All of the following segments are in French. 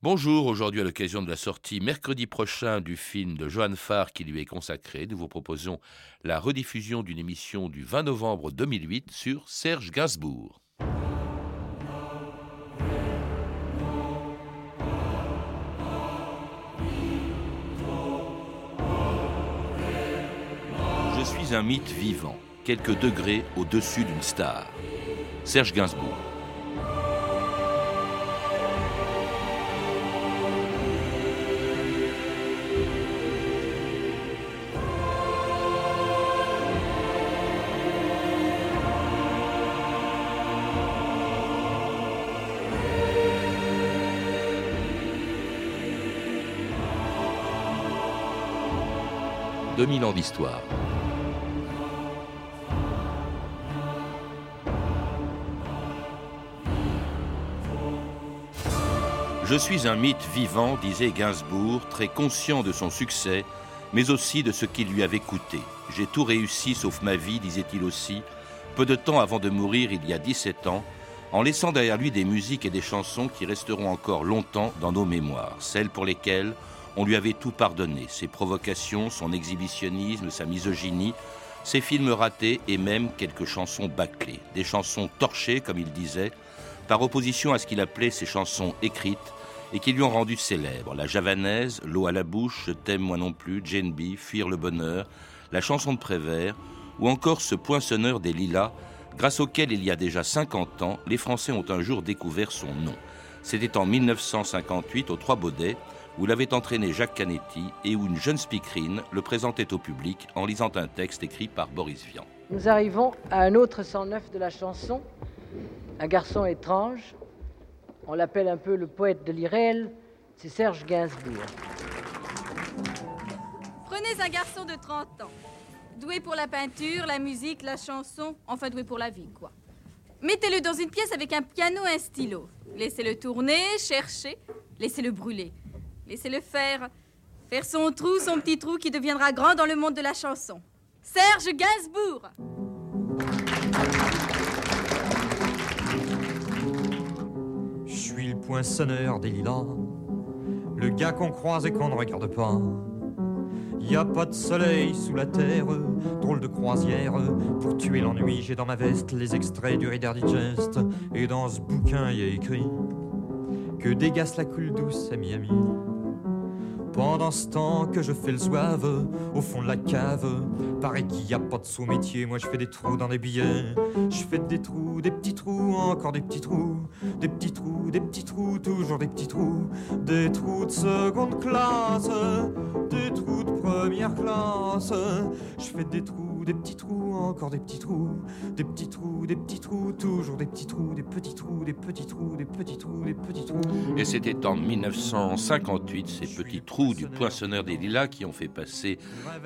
Bonjour, aujourd'hui à l'occasion de la sortie mercredi prochain du film de Johan Farr qui lui est consacré, nous vous proposons la rediffusion d'une émission du 20 novembre 2008 sur Serge Gainsbourg. Je suis un mythe vivant, quelques degrés au-dessus d'une star. Serge Gainsbourg. 2000 ans d'histoire. Je suis un mythe vivant, disait Gainsbourg, très conscient de son succès, mais aussi de ce qu'il lui avait coûté. J'ai tout réussi sauf ma vie, disait-il aussi, peu de temps avant de mourir il y a 17 ans, en laissant derrière lui des musiques et des chansons qui resteront encore longtemps dans nos mémoires, celles pour lesquelles on lui avait tout pardonné, ses provocations, son exhibitionnisme, sa misogynie, ses films ratés et même quelques chansons bâclées, des chansons torchées, comme il disait, par opposition à ce qu'il appelait ses chansons écrites et qui lui ont rendu célèbre. La javanaise, L'eau à la bouche, Je t'aime moi non plus, Jane B, Fuir le bonheur, la chanson de Prévert, ou encore ce poinçonneur des lilas, grâce auquel il y a déjà 50 ans, les Français ont un jour découvert son nom. C'était en 1958 aux Trois Baudets, où l'avait entraîné Jacques Canetti et où une jeune speakerine le présentait au public en lisant un texte écrit par Boris Vian. Nous arrivons à un autre 109 de la chanson, un garçon étrange. On l'appelle un peu le poète de l'irréel, c'est Serge Gainsbourg. Prenez un garçon de 30 ans, doué pour la peinture, la musique, la chanson, enfin doué pour la vie, quoi. Mettez-le dans une pièce avec un piano et un stylo. Laissez-le tourner, chercher, laissez-le brûler. Laissez-le faire. Faire son trou, son petit trou qui deviendra grand dans le monde de la chanson. Serge Gainsbourg Je suis le poinçonneur des lilas, le gars qu'on croise et qu'on ne regarde pas. Y a pas de soleil sous la terre, drôle de croisière. Pour tuer l'ennui, j'ai dans ma veste les extraits du Reader Digest. Et dans ce bouquin, y a écrit que dégasse la coule douce à Miami. Pendant ce temps que je fais le zouave au fond de la cave, paraît qu'il n'y a pas de sous-métier. Moi je fais des trous dans des billets. Je fais des trous, des petits trous, encore des petits trous. Des petits trous, des petits trous, toujours des petits trous. Des trous de seconde classe, des trous de première classe. Je fais des trous, des petits trous, encore des petits trous. Des petits trous, des petits trous, toujours des petits trous, des petits trous, des petits trous, des petits trous, des petits trous. Et c'était en 1958 ces petits trous du poinçonneur des lilas qui ont fait passer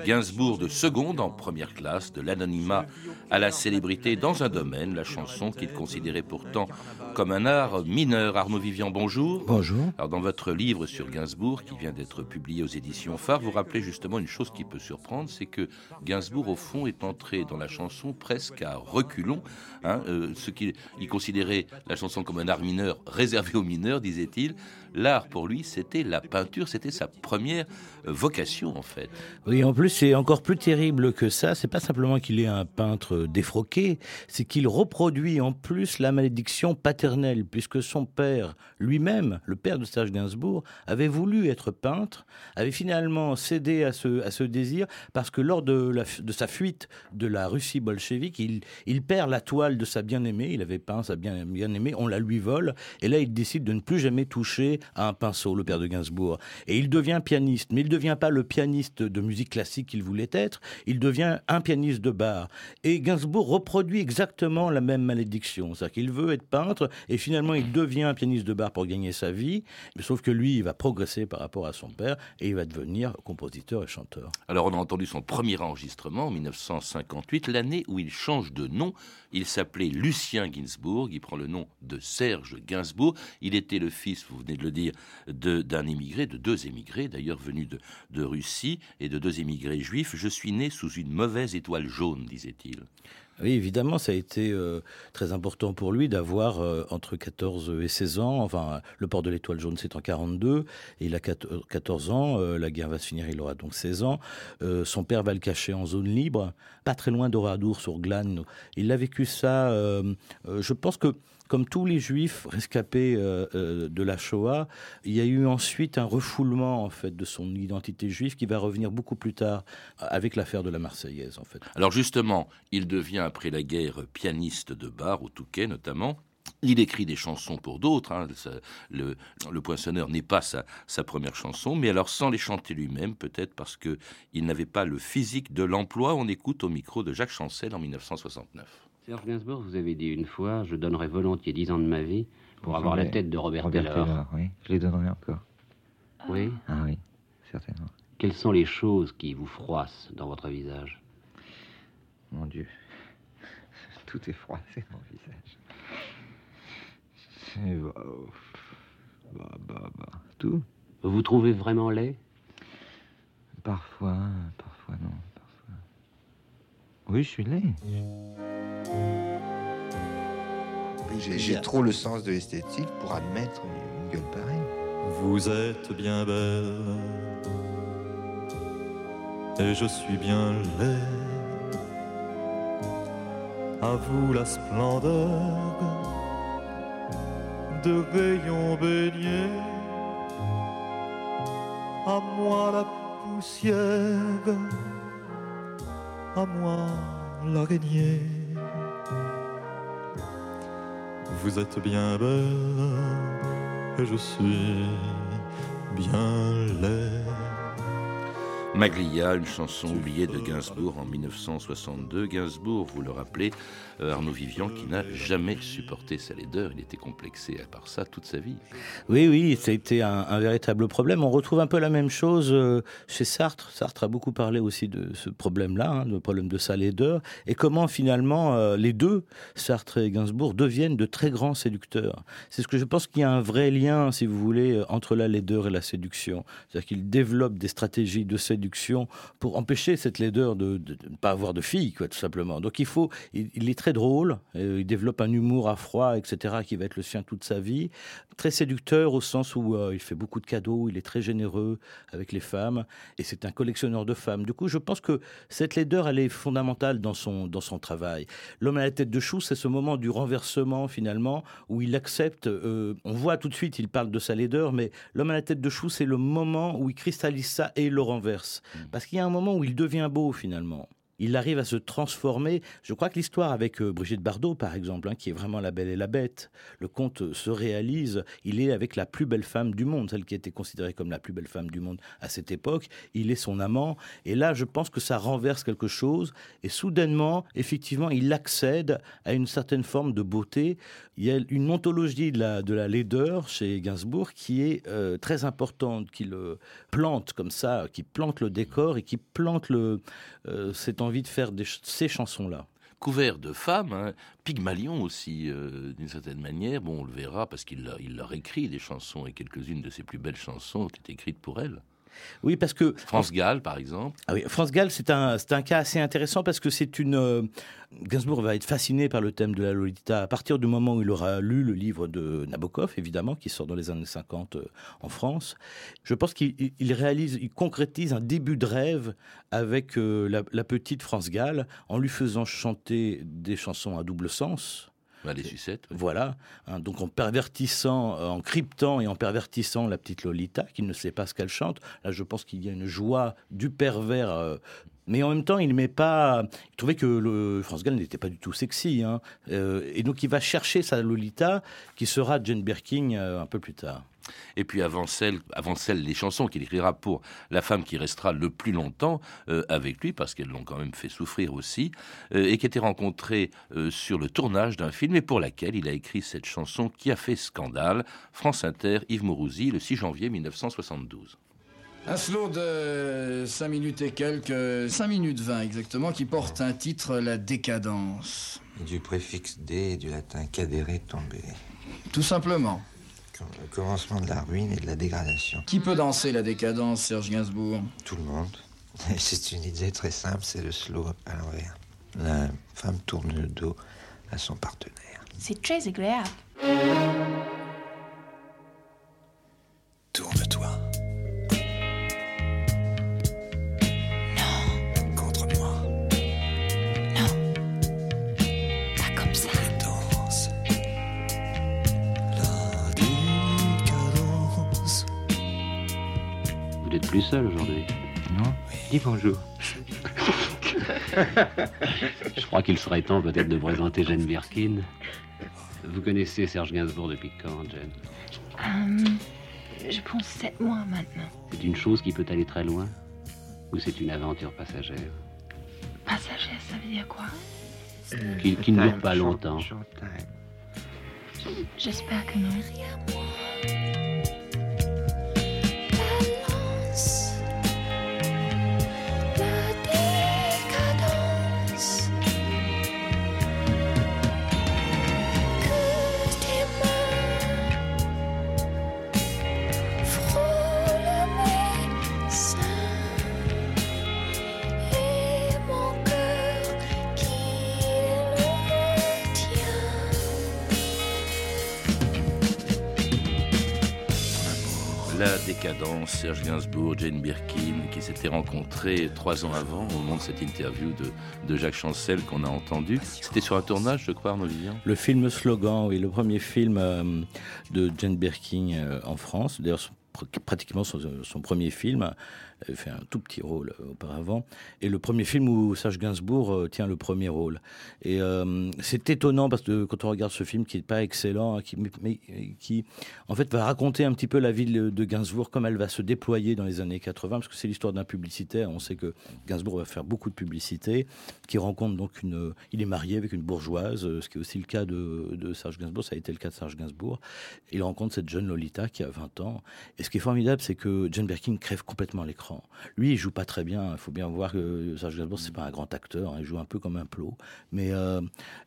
Gainsbourg de seconde en première classe, de l'anonymat à la célébrité dans un domaine, la chanson qu'il considérait pourtant comme un art mineur. Arnaud Vivian, bonjour. Bonjour. Alors dans votre livre sur Gainsbourg, qui vient d'être publié aux éditions Phare, vous rappelez justement une chose qui peut surprendre, c'est que Gainsbourg, au fond, est entré dans la chanson presque à reculons. Hein, euh, ce qu'il il considérait la chanson comme un art mineur réservé aux mineurs, disait-il. L'art, pour lui, c'était la peinture, c'était sa première euh, vocation, en fait. Oui, en plus, c'est encore plus terrible que ça. C'est pas simplement qu'il est un peintre défroqué, c'est qu'il reproduit en plus la malédiction paternelle, puisque son père lui-même, le père de Serge Gainsbourg, avait voulu être peintre, avait finalement cédé à ce, désir, parce que lors de sa fuite de la Russie bolchevique, il, perd la toile de sa bien-aimée, il avait peint sa bien-aimée, on la lui vole, et là il décide de ne plus jamais toucher à un pinceau, le père de Gainsbourg. Et il devient pianiste, mais il ne devient pas le pianiste de musique classique qu'il voulait être, il devient un pianiste de bar. Et Gainsbourg reproduit exactement la même malédiction, c'est-à-dire qu'il veut être peintre, et finalement il devient un pianiste de bar pour gagner sa vie, sauf que lui, il va progresser par rapport à son père, et il va devenir compositeur et chanteur. Alors on a entendu son premier enregistrement en 1958, l'année où il change de nom. Il s'appelait Lucien Gainsbourg, il prend le nom de Serge Gainsbourg. Il était le fils, vous venez de le dire d'un immigré, de deux émigrés d'ailleurs venus de, de Russie et de deux émigrés juifs. Je suis né sous une mauvaise étoile jaune, disait-il. Oui, évidemment, ça a été euh, très important pour lui d'avoir euh, entre 14 et 16 ans, enfin, le port de l'étoile jaune c'est en 42, et il a 14 ans, euh, la guerre va se finir, il aura donc 16 ans. son père va le cacher en zone libre, pas très loin d'Oradour sur Glane. Il a vécu ça, je pense que comme tous les juifs rescapés euh, euh, de la Shoah, il y a eu ensuite un refoulement en fait de son identité juive qui va revenir beaucoup plus tard avec l'affaire de la Marseillaise en fait. Alors justement, il devient après la guerre pianiste de bar au Touquet notamment. Il écrit des chansons pour d'autres. Hein. Le, Poinçonneur n'est pas sa, sa, première chanson, mais alors sans les chanter lui-même, peut-être parce qu'il n'avait pas le physique de l'emploi. On écoute au micro de Jacques Chancel en 1969. Serge Gainsbourg, vous avez dit une fois, je donnerais volontiers dix ans de ma vie pour avoir la tête de Robert, Taylor. Oui, je les donnerai encore. Oui Ah oui, certainement. Quelles sont les choses qui vous froissent dans votre visage? Mon Dieu, tout est froissé dans mon visage. Bah, bah, bah, bah, tout? Vous vous trouvez vraiment laid? Parfois, parfois non. Oui, je suis laid. J'ai trop le sens de l'esthétique pour admettre une gueule pareille. Vous êtes bien belle et je suis bien laid. À vous la splendeur de rayons baignés, à moi la poussière, à moi l'araignée. Vous êtes bien belle et je suis bien laid. Maglia, une chanson oubliée de Gainsbourg en 1962. Gainsbourg, vous le rappelez, euh, Arnaud Vivian, qui n'a jamais supporté sa laideur. Il était complexé à part ça toute sa vie. Oui, oui, ça a été un, véritable problème. On retrouve un peu la même chose euh, chez Sartre. Sartre a beaucoup parlé aussi de ce problème-là, hein, le problème de sa laideur, et comment finalement euh, les deux, Sartre et Gainsbourg, deviennent de très grands séducteurs. C'est ce que je pense qu'il y a un vrai lien, si vous voulez, entre la laideur et la séduction. C'est-à-dire qu'ils développent des stratégies de séduction pour empêcher cette laideur de ne pas avoir de fille, quoi, tout simplement. Donc il faut, il, est très drôle, euh, il développe un humour à froid, etc., qui va être le sien toute sa vie. Très séducteur au sens où euh, il fait beaucoup de cadeaux, il est très généreux avec les femmes, et c'est un collectionneur de femmes. Du coup, je pense que cette laideur, elle est fondamentale dans son, dans son travail. L'homme à la tête de chou, c'est ce moment du renversement, finalement, où il accepte, euh, on voit tout de suite, il parle de sa laideur, mais l'homme à la tête de chou, c'est le moment où il cristallise ça et le renverse. Parce qu'il y a un moment où il devient beau finalement il arrive à se transformer. Je crois que l'histoire avec euh, Brigitte Bardot, par exemple, hein, qui est vraiment la belle et la bête, le conte se réalise. Il est avec la plus belle femme du monde, celle qui était considérée comme la plus belle femme du monde à cette époque. Il est son amant. Et là, je pense que ça renverse quelque chose. Et soudainement, effectivement, il accède à une certaine forme de beauté. Il y a une ontologie de la, de la laideur chez Gainsbourg qui est euh, très importante, qui le plante comme ça, qui plante le décor et qui plante le, euh, de faire ces chansons-là couvert de femmes, hein. Pygmalion aussi, euh, d'une certaine manière. Bon, on le verra parce qu'il leur écrit des chansons et quelques-unes de ses plus belles chansons ont été écrites pour elle. Oui, parce que... France Gall, par exemple. Ah oui, France Gall, c'est un, un cas assez intéressant parce que c'est une... Euh, Gainsbourg va être fasciné par le thème de la Lolita à partir du moment où il aura lu le livre de Nabokov, évidemment, qui sort dans les années 50 euh, en France. Je pense qu'il réalise, il concrétise un début de rêve avec euh, la, la, petite France Gall en lui faisant chanter des chansons à double sens les sucettes. Voilà. Hein, donc en pervertissant, euh, en cryptant et en pervertissant la petite Lolita, qui ne sait pas ce qu'elle chante, là je pense qu'il y a une joie du pervers. Euh, mais en même temps, il met pas. Il trouvait que le France Gall n'était pas du tout sexy, hein, euh, et donc il va chercher sa Lolita, qui sera Jane Birkin un peu plus tard. Et puis avant celle, avant celle les chansons qu'il écrira pour la femme qui restera le plus longtemps euh, avec lui, parce qu'elles l'ont quand même fait souffrir aussi, euh, et qui était rencontrée euh, sur le tournage d'un film et pour laquelle il a écrit cette chanson qui a fait scandale. France Inter, Yves Mourouzi, le 6 janvier 1972. Un slow de 5 minutes et quelques, 5 minutes 20 exactement, qui porte un titre La décadence. du préfixe D du latin cadere tombé. Tout simplement. Le commencement de la ruine et de la dégradation. Qui peut danser la décadence, Serge Gainsbourg? Tout le monde. C'est une idée très simple, c'est le slow à l'envers. La femme tourne le dos à son partenaire. C'est très agréable. Bonjour. Je crois qu'il serait temps peut-être de présenter Jane Birkin. Vous connaissez Serge Gainsbourg depuis quand, Jane? Euh, je pense sept mois maintenant. C'est une chose qui peut aller très loin Ou c'est une aventure passagère? Passager, ça veut dire quoi? Qui, ne dure pas longtemps. J'espère que non. Serge Gainsbourg, Jane Birkin, qui s'étaient rencontrés trois ans avant, au moment de cette interview de, de Jacques Chancel qu'on a entendu. C'était sur un tournage, je crois, Arnaud Vivien Le film Slogan, oui, le premier film euh, de Jane Birkin euh, en France, d'ailleurs pratiquement son, premier film, avait fait un tout petit rôle euh, auparavant, et le premier film où Serge Gainsbourg euh, tient le premier rôle. Et euh, c'est étonnant parce que quand on regarde ce film qui n'est pas excellent, hein, qui, mais qui en fait va raconter un petit peu la vie de Gainsbourg, comme elle va se déployer dans les années 80, parce que c'est l'histoire d'un publicitaire. On sait que Gainsbourg va faire beaucoup de publicité, qui rencontre donc une. Il est marié avec une bourgeoise, ce qui est aussi le cas de, de Serge Gainsbourg. Ça a été le cas de Serge Gainsbourg. Il rencontre cette jeune Lolita qui a 20 ans. Et ce qui est formidable, c'est que Jane Birkin crève complètement l'écran. Lui, il joue pas très bien. Il faut bien voir que Serge Gainsbourg, c'est pas un grand acteur. hein. Il joue un peu comme un plot. Mais euh,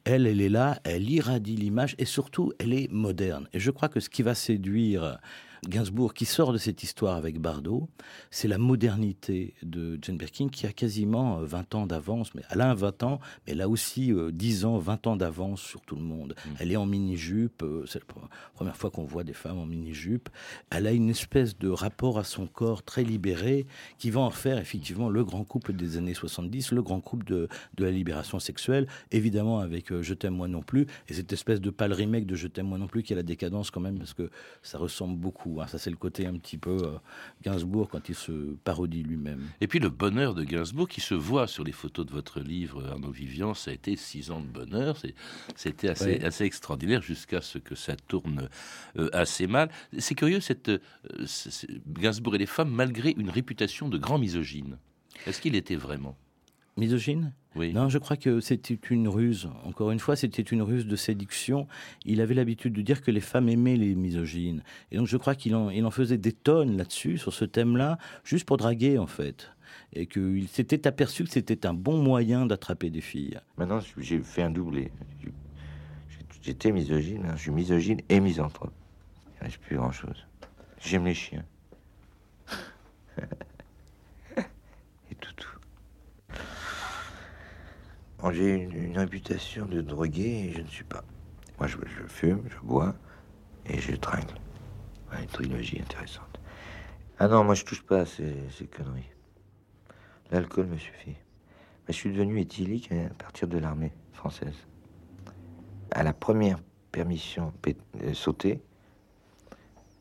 elle, elle est là, elle irradie l'image et surtout, elle est moderne. Et je crois que ce qui va séduire Gainsbourg, qui sort de cette histoire avec Bardot, c'est la modernité de Jane Birkin, qui a quasiment euh, 20 ans d'avance. Mais elle a 20 ans, mais elle a aussi euh, 10 ans, 20 ans d'avance sur tout le monde. Elle est en mini-jupe. euh, c'est la pre- première fois qu'on voit des femmes en mini-jupe. Elle a une espèce de rapport à son corps très libéré, qui va en faire effectivement le grand couple des années 70, le grand couple de, de la libération sexuelle, évidemment avec euh, Je t'aime moi non plus, et cette espèce de pâle remake de Je t'aime moi non plus qui a la décadence quand même, parce que ça ressemble beaucoup. Hein. Ça, c'est le côté un petit peu euh, Gainsbourg quand il se parodie lui-même. Et puis le bonheur de Gainsbourg qui se voit sur les photos de votre livre, Arnaud Vivian, ça a été six ans de bonheur. C'était assez, Oui. assez extraordinaire jusqu'à ce que ça tourne euh, assez mal. C'est curieux, cette, euh, Gainsbourg et les femmes, malgré une réputation de grand misogyne. Est-ce qu'il était vraiment? Misogyne Oui. Non, je crois que c'était une ruse. Encore une fois, c'était une ruse de séduction. Il avait l'habitude de dire que les femmes aimaient les misogynes. Et donc, je crois qu'il en, il en faisait des tonnes là-dessus, sur ce thème-là, juste pour draguer, en fait. Et qu'il s'était aperçu que c'était un bon moyen d'attraper des filles. Maintenant, j'ai fait un doublé. J'étais misogyne, hein. je suis misogyne et misanthrope. Il ne reste plus grand-chose. J'aime les chiens. et tout, tout. J'ai une, une réputation de drogué et je ne suis pas. Moi, je, fume, je bois et je tringle. Une trilogie intéressante. Ah non, moi, je touche pas à ces, conneries. L'alcool me suffit. Je suis devenu éthylique à partir de l'armée française. À la première permission euh, sautée,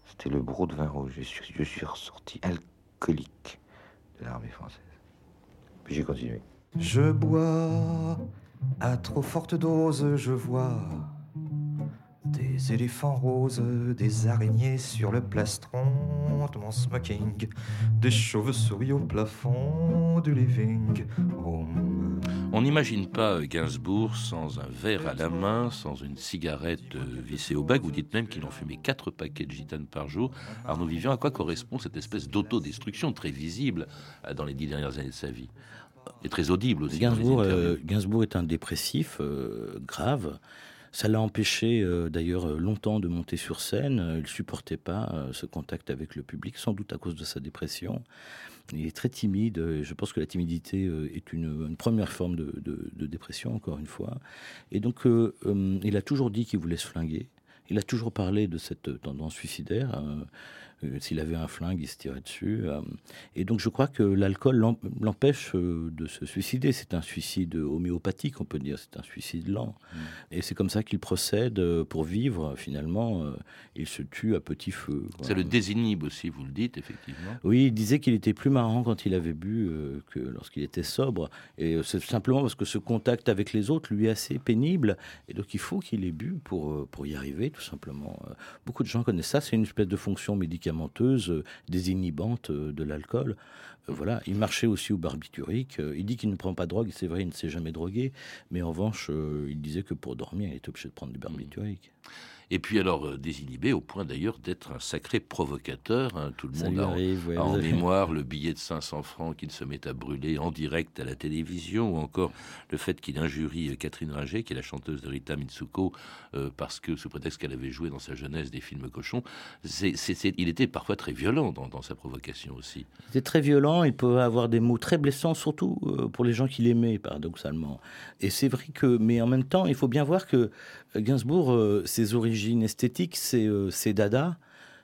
c'était le brou de vin rouge. Je suis, je suis ressorti alcoolique de l'armée française. Puis j'ai continué. Je bois à trop forte dose, je vois des éléphants roses, des araignées sur le plastron de mon smoking, des chauves-souris au plafond du living room. On n'imagine pas euh, Gainsbourg sans un verre à la main, sans une cigarette euh, vissée au bac. Vous dites même qu'il en fumait quatre paquets de gitane par jour. Arnaud Vivian, à quoi correspond cette espèce d'autodestruction très visible euh, dans les dix dernières années de sa vie? Et très audible aussi. Gainsbourg, euh, Gainsbourg est un dépressif euh, grave. Ça l'a empêché euh, d'ailleurs longtemps de monter sur scène. Il ne supportait pas ce contact avec le public, sans doute à cause de sa dépression. Il est très timide. et Je pense que la timidité est une, une première forme de, de- de dépression, encore une fois. Et donc, il a toujours dit qu'il voulait se flinguer. Il a toujours parlé de cette tendance suicidaire. Euh, S'il avait un flingue, il se tirait dessus. euh. Et donc, je crois que l'alcool l'em- l'empêche euh, de se suicider. C'est un suicide homéopathique, on peut dire. C'est un suicide lent. Et c'est comme ça qu'il procède pour vivre. Finalement, il se tue à petit feu. quoi. Ça le désinhibe aussi, vous le dites, effectivement. Oui, il disait qu'il était plus marrant quand il avait bu que lorsqu'il était sobre. Et c'est simplement parce que ce contact avec les autres lui est assez pénible. Et donc il faut qu'il ait bu pour, pour y arriver, tout simplement. Beaucoup de gens connaissent ça. C'est une espèce de fonction médicamenteuse euh, désinhibante euh, de l'alcool. Euh, Voilà, il marchait aussi au barbiturique. Il dit qu'il ne prend pas de drogue, c'est vrai, il ne s'est jamais drogué. Mais en revanche, il disait que pour dormir, il était obligé de prendre du barbiturique. Et puis alors euh, désinhibé au point d'ailleurs d'être un sacré provocateur. hein. Tout le Ça monde a, en- ouais, a mémoire le billet de 500 francs qu'il se met à brûler en direct à la télévision, ou encore le fait qu'il injurie euh, Catherine Ringer, qui est la chanteuse de Rita Mitsuko, euh, parce que sous prétexte qu'elle avait joué dans sa jeunesse des films cochons. Il était parfois très violent dans, dans sa provocation aussi. C'était très violent, il pouvait avoir des mots très blessants, surtout pour les gens qu'il aimait, paradoxalement. Et c'est vrai que, mais en même temps, il faut bien voir que Gainsbourg, euh, ses origines esthétiques, c'est euh, c'est Dada,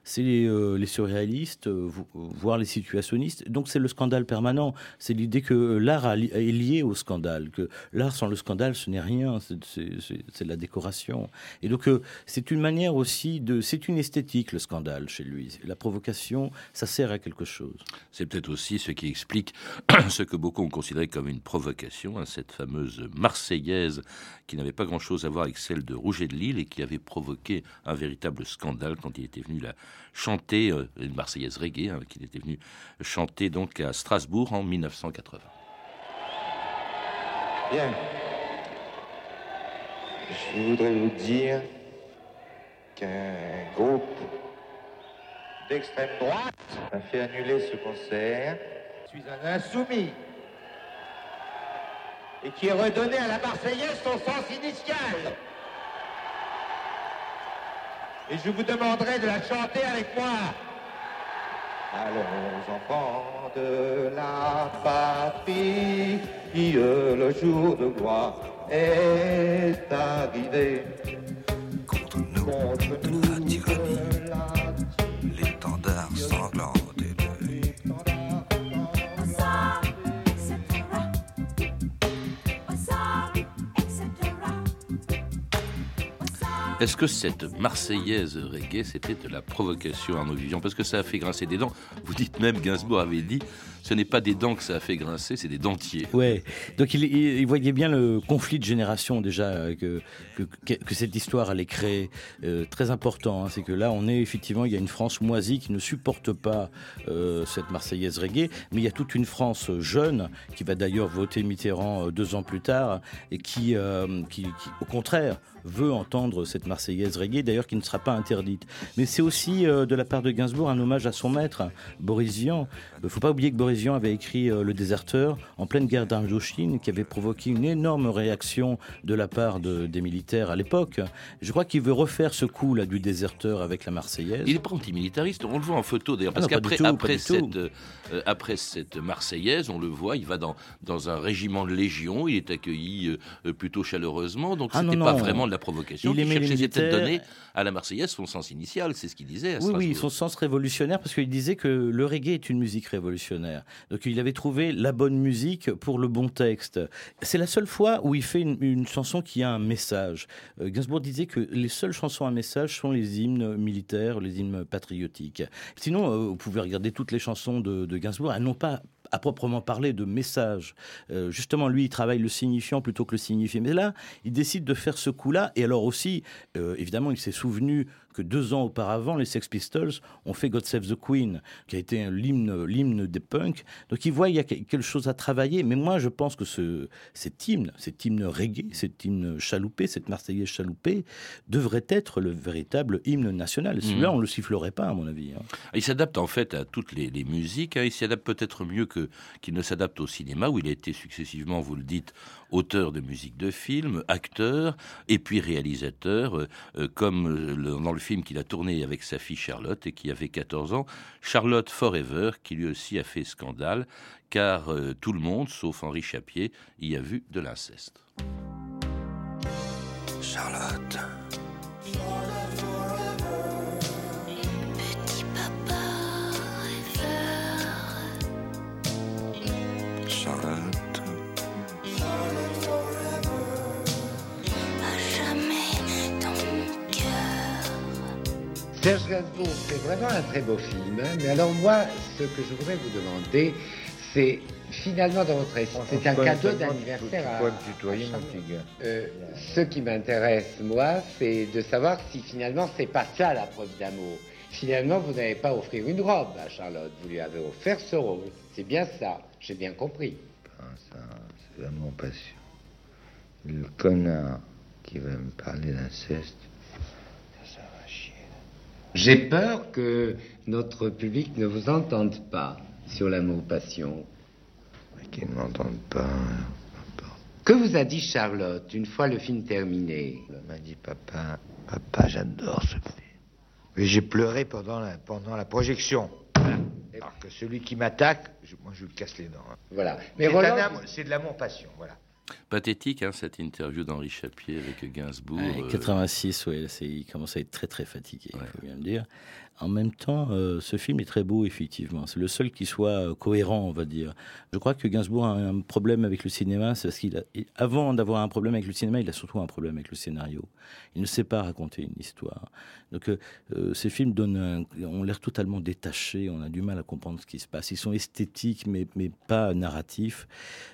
c'est les, euh, surréalistes, euh, vo- voire les situationnistes. Donc c'est le scandale permanent. C'est l'idée que euh, l'art est lié au scandale, que l'art sans le scandale, ce n'est rien, c'est- la décoration. Et donc c'est une manière aussi de... C'est une esthétique, le scandale, chez lui. La provocation, ça sert à quelque chose. C'est peut-être aussi ce qui explique ce que beaucoup ont considéré comme une provocation, hein, cette fameuse Marseillaise qui n'avait pas grand-chose à voir avec celle de Rouget de Lille et qui avait provoqué un véritable scandale quand il était venu la chanter, euh, une Marseillaise reggae, hein, qu'il était venu chanter donc à Strasbourg en 1980. Bien. Je voudrais vous dire qu'un groupe d'extrême droite a fait annuler ce concert. Je suis un insoumis et qui ai redonné à la Marseillaise son sens initial. Et je vous demanderai de la chanter avec moi. Allons enfants de la patrie, le jour de gloire est arrivé. Contre nous, la tyrannie, Est-ce que cette Marseillaise reggae, c'était de la provocation à nos visions? Parce que ça a fait grincer des dents. Vous dites même, Gainsbourg avait dit, ce n'est pas des dents que ça a fait grincer, c'est des dentiers. Ouais, donc il, voyait bien le conflit de génération déjà euh, que, que, cette histoire allait créer. Euh, très important, hein, c'est que là on est effectivement, il y a une France moisie qui ne supporte pas euh, cette Marseillaise reggae, mais il y a toute une France jeune qui va d'ailleurs voter Mitterrand deux ans plus tard et qui, qui, qui, au contraire, veut entendre cette Marseillaise reggae, d'ailleurs qui ne sera pas interdite. Mais c'est aussi euh, de la part de Gainsbourg un hommage à son maître, Boris Vian. Il ne faut pas oublier que Boris Vian avait écrit euh, Le Déserteur en pleine guerre d'Indochine, qui avait provoqué une énorme réaction de la part de- des militaires à l'époque. Je crois qu'il veut refaire ce coup là du Déserteur avec la Marseillaise. Il n'est pas antimilitariste, on le voit en photo d'ailleurs, Ah parce du qu'après après cette, euh, après cette Marseillaise, on le voit, il va dans, dans un régiment de légion, il est accueilli euh, euh, plutôt chaleureusement, donc Ah c'était pas non. vraiment de la provocation. Il aimait les cherchait peut-être donner à la Marseillaise son sens initial, c'est ce qu'il disait à Oui, oui, son sens révolutionnaire, parce qu'il disait que le reggae est une musique révolutionnaire. Donc il avait trouvé la bonne musique pour le bon texte. C'est la seule fois où il fait une, une chanson qui a un message. Euh, Gainsbourg disait que les seules chansons à message sont les hymnes militaires, les hymnes patriotiques. Sinon, euh, vous pouvez regarder toutes les chansons de, de Gainsbourg, elles n'ont pas à proprement parler de message. Euh, justement, lui, il travaille le signifiant plutôt que le signifié. Mais là, il décide de faire ce coup-là. Et alors aussi, euh, évidemment, il s'est souvenu que deux ans auparavant, les Sex Pistols ont fait God Save the Queen, qui a été un- l'hymne, l'hymne des punks. Donc il voit il y a que- quelque chose à travailler. Mais moi, je pense que ce, cet hymne, cet hymne reggae, cet hymne chaloupé, cette Marseillaise chaloupée, devrait être le véritable hymne national. Et Celui-là, Mhm. on le sifflerait pas, à mon avis. hein. Il s'adapte en fait à toutes les, les musiques. hein. Il s'y adapte peut-être mieux que qu'il ne s'adapte au cinéma, où il a été successivement, vous le dites, auteur de musique de film, acteur et puis réalisateur, euh, euh, comme euh, le- dans le film qu'il a tourné avec sa fille Charlotte et qui avait 14 ans, Charlotte Forever, qui lui aussi a fait scandale, car euh, tout le monde, sauf Henri Chapier, y a vu de l'inceste. Charlotte. Serge Gainsbourg, c'est vraiment un très beau film. hein. Mais alors moi, ce que je voudrais vous demander, c'est finalement dans votre esprit, c'est un cadeau d'anniversaire à, tutoyer. Euh, ce qui m'intéresse, moi, c'est de savoir si finalement c'est pas ça la preuve d'amour. Finalement, vous n'avez pas offrir une robe à Charlotte, vous lui avez offert ce rôle. C'est bien ça, j'ai bien compris. Ah, ça, c'est l'amour passion. Le connard qui va me parler d'inceste, ça, ça va chier. J'ai peur que notre public ne vous entende pas sur l'amour-passion. Mais qu'ils ne m'entendent pas. Que vous a dit Charlotte une fois le film terminé? Elle m'a dit, papa, papa, j'adore ce film. Mais j'ai pleuré pendant la, pendant la projection. Alors que celui qui m'attaque, je- moi je lui casse les dents. hein. Voilà. Mais Roland, c'est de l'amour-passion, voilà. Pathétique, hein, cette interview d'Henri Chapier avec Gainsbourg. Ouais, euh, 86, ouais, c'est- il commence à être très très fatigué, il faut bien le dire. En même temps, euh, ce film est très beau, effectivement. C'est le seul qui soit euh, cohérent, on va dire. Je crois que Gainsbourg a un problème avec le cinéma, c'est parce qu'il avant d'avoir un problème avec le cinéma, il a surtout un problème avec le scénario. Il ne sait pas raconter une histoire. Donc, euh, ces films donnent, ont l'air totalement détachés. On a du mal à comprendre ce qui se passe. Ils sont esthétiques, mais, pas narratifs.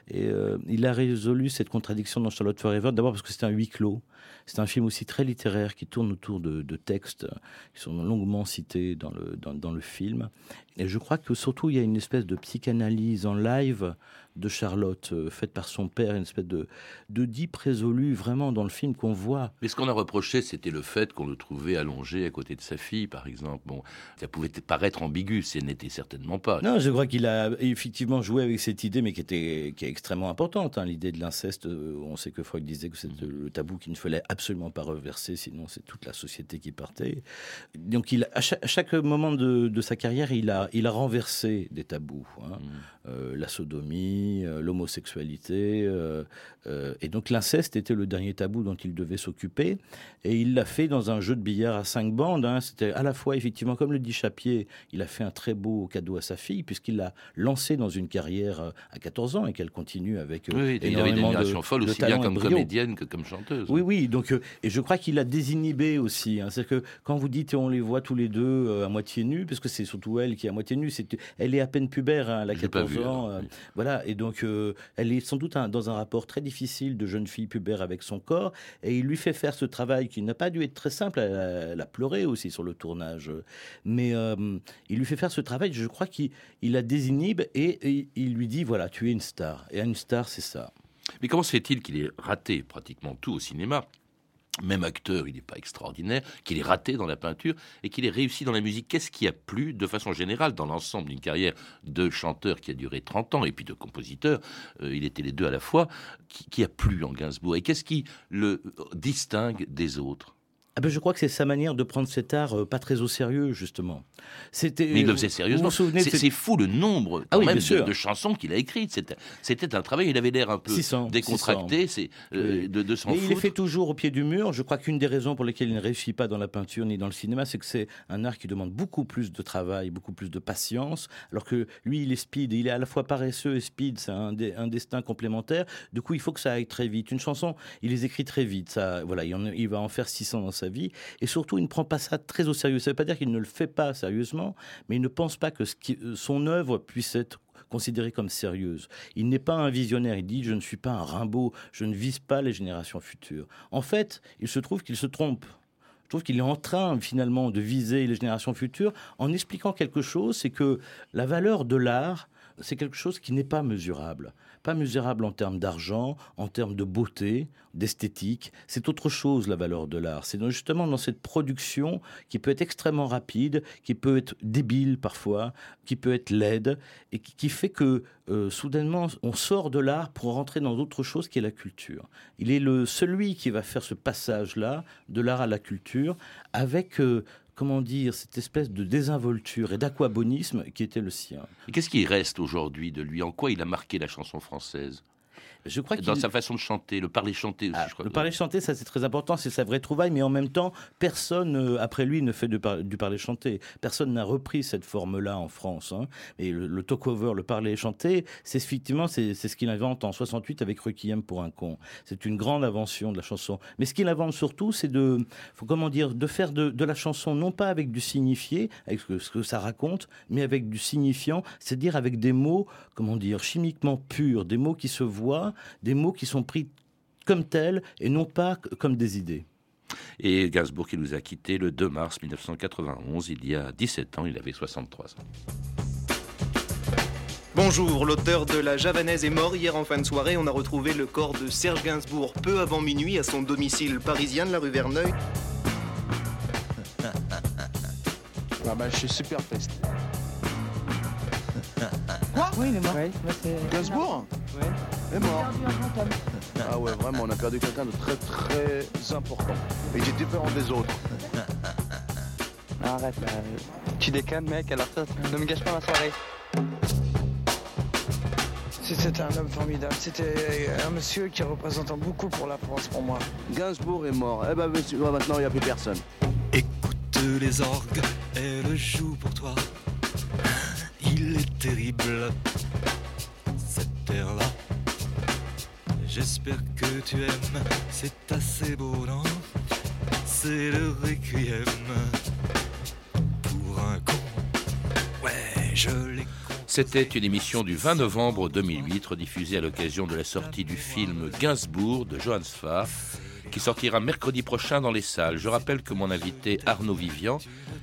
Et il a résolu cette contradiction dans Charlotte Forever, d'abord parce que c'est un huis clos. C'est un film aussi très littéraire qui tourne autour de, de textes qui sont longuement cités dans le, dans, dans le film. Et je crois que surtout, il y a une espèce de psychanalyse en live de Charlotte, euh, faite par son père, une espèce de, de deep résolu vraiment dans le film qu'on voit. Mais ce qu'on a reproché, c'était le fait qu'on le trouvait allongé à côté de sa fille, par exemple. Bon, ça pouvait paraître ambigu, ce n'était certainement pas. Non, je crois qu'il a effectivement joué avec cette idée, mais qui, était, qui est extrêmement importante. hein, L'idée de l'inceste, euh, on sait que Freud disait que c'est le tabou qu'il ne fallait absolument pas reverser, sinon c'est toute la société qui partait. Donc il, à, chaque, à chaque moment de, de sa carrière, il a, il a renversé des tabous. hein. Euh, la sodomie, euh, l'homosexualité. euh, et donc l'inceste était le dernier tabou dont il devait s'occuper. Et il l'a fait dans un jeu de billard à cinq bandes. hein. C'était à la fois, effectivement, comme le dit Chapier, il a fait un très beau cadeau à sa fille, puisqu'il l'a lancée dans une carrière à 14 ans et qu'elle continue avec Oui, une de- folle, de aussi bien comme brio. comédienne que comme chanteuse. Oui, oui. Donc, euh, et je crois qu'il a désinhibé aussi. hein. C'est que quand vous dites on les voit tous les deux euh, à moitié nus, parce que c'est surtout elle qui est à moitié nue. C'est, elle est à peine pubère, hein, elle a Je l'ai pas 14 vu, ans. alors, euh, voilà. Et donc, elle est sans doute un- dans un rapport très difficile de jeune fille pubère avec son corps. Et il lui fait faire ce travail qui n'a pas dû être très simple. Elle a, elle a pleuré aussi sur le tournage. Mais il lui fait faire ce travail. Je crois qu'il il la désinhibe et, et il lui dit voilà, tu es une star. Et une star, c'est ça. Mais comment se fait-il qu'il ait raté pratiquement tout au cinéma? Même acteur, il n'est pas extraordinaire, qu'il ait raté dans la peinture et qu'il ait réussi dans la musique. Qu'est-ce qui a plu de façon générale dans l'ensemble d'une carrière de chanteur qui a duré 30 ans et puis de compositeur, euh, il était les deux à la fois, qui, a plu en Gainsbourg? Et qu'est-ce qui le distingue des autres? Ah ben, je crois que c'est sa manière de prendre cet art euh, pas très au sérieux, justement. C'était, Mais il le faisait vous sérieusement. C'est fou le nombre Ah quand oui, même de, chansons qu'il a écrites. C'était- un travail, il avait l'air un peu 600, décontracté 600. c'est euh, de, de s'en il les fait toujours au pied du mur. Je crois qu'une des raisons pour lesquelles il ne réussit pas dans la peinture ni dans le cinéma, c'est que c'est un art qui demande beaucoup plus de travail, beaucoup plus de patience, alors que lui, il est speed. Il est à la fois paresseux et speed. C'est un, destin complémentaire. Du coup, il faut que ça aille très vite. Une chanson, il les écrit très vite. Ça, voilà, il, en- il va en faire 600 dans sa vie. Et surtout, il ne prend pas ça très au sérieux. Ça ne veut pas dire qu'il ne le fait pas sérieusement, mais il ne pense pas que euh, son œuvre puisse être considérée comme sérieuse. Il n'est pas un visionnaire. Il dit je ne suis pas un Rimbaud, je ne vise pas les générations futures. En fait, il se trouve qu'il se trompe. Je trouve qu'il est en train finalement de viser les générations futures en expliquant quelque chose, c'est que la valeur de l'art, c'est quelque chose qui n'est pas mesurable. Pas mesurable en termes d'argent, en termes de beauté, d'esthétique. C'est autre chose la valeur de l'art. C'est justement dans cette production qui peut être extrêmement rapide, qui peut être débile parfois, qui peut être laide, et qui, fait que euh, soudainement on sort de l'art pour rentrer dans autre chose qui est la culture. Il est le celui qui va faire ce passage-là de l'art à la culture avec euh, comment dire, cette espèce de désinvolture et d'aquabonisme qui était le sien. Qu'est-ce qui reste aujourd'hui de lui? En quoi il a marqué la chanson française? Je crois dans sa façon de chanter, le parler chanter aussi, Ah, je crois. le parler chanter, ça c'est très important, c'est sa vraie trouvaille, mais en même temps, personne euh, après lui ne fait par- du parler chanter. Personne n'a repris cette forme-là en France. hein. Et le, le talk-over, le parler chanter, c'est effectivement c'est c'est ce qu'il invente en 68 avec Requiem pour un con. C'est une grande invention de la chanson. Mais ce qu'il invente surtout, c'est de, faut comment dire, de faire de, de la chanson non pas avec du signifié, avec ce que, ce que ça raconte, mais avec du signifiant, c'est-à-dire avec des mots, comment dire, chimiquement purs, des mots qui se voient, des mots qui sont pris comme tels et non pas comme des idées. Et Gainsbourg qui nous a quittés le 2 mars 1991, il y a 17 ans, il avait 63 ans. Bonjour, l'auteur de La Javanaise est mort hier en fin de soirée. On a retrouvé le corps de Serge Gainsbourg peu avant minuit à son domicile parisien de la rue Verneuil. Ah bah, je suis super triste. Quoi Oui, il est mort. Gainsbourg Ouais. est mort. Ah ouais, vraiment, on a perdu quelqu'un de très très important. Et il est différent des autres. Arrête là. Tu déconnes, mec, alors ça, ne me gâche pas ma soirée. C'était un homme formidable. C'était un monsieur qui représentait beaucoup pour la France, pour moi. Gainsbourg est mort. Eh ben monsieur, maintenant, il n'y a plus personne. Écoute les orgues, elle joue pour toi. Il est terrible, cette terre-là. J'espère que tu aimes, c'est assez beau, non? C'est le requiem pour un con. Ouais, je l'ai C'était une émission du 20 novembre 2008, rediffusée à l'occasion de la sortie du film Gainsbourg de Johannes Farr, qui sortira mercredi prochain dans les salles. Je rappelle que mon invité Arnaud Vivian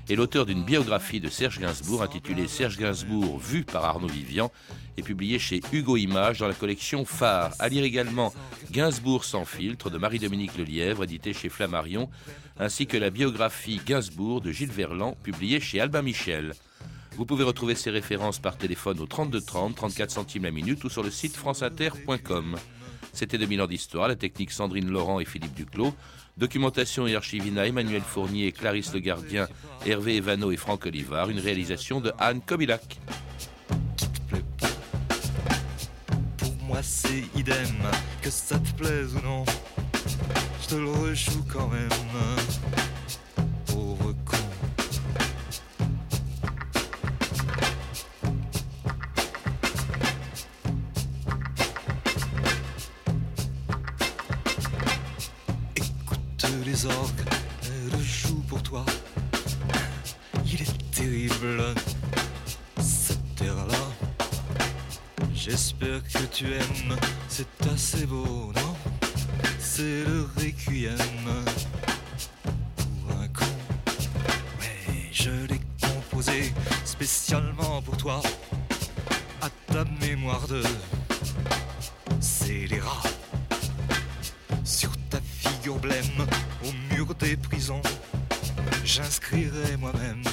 est l'auteur d'une biographie de Serge Gainsbourg intitulée Serge Gainsbourg vu par Arnaud Vivian et publiée chez Hugo Images dans la collection Phare. À lire également Gainsbourg sans filtre de Marie-Dominique Lelièvre, édité chez Flammarion, ainsi que la biographie Gainsbourg de Gilles Verland, publiée chez Albin Michel. Vous pouvez retrouver ces références par téléphone au 32 30, 34 centimes la minute ou sur le site franceinter.com. C'était 2000 ans d'histoire, la technique Sandrine Laurent et Philippe Duclos, documentation et archivina Emmanuel Fournier, Clarisse Le Gardien, Hervé Evano et Franck Olivard, une réalisation de Anne Kobilac. Je te le quand même. Tu aimes, c'est assez beau, non? C'est le requiem pour un con. Ouais, je l'ai composé spécialement pour toi, à ta mémoire de scélérat. Sur ta figure blême, au mur des prisons, j'inscrirai moi-même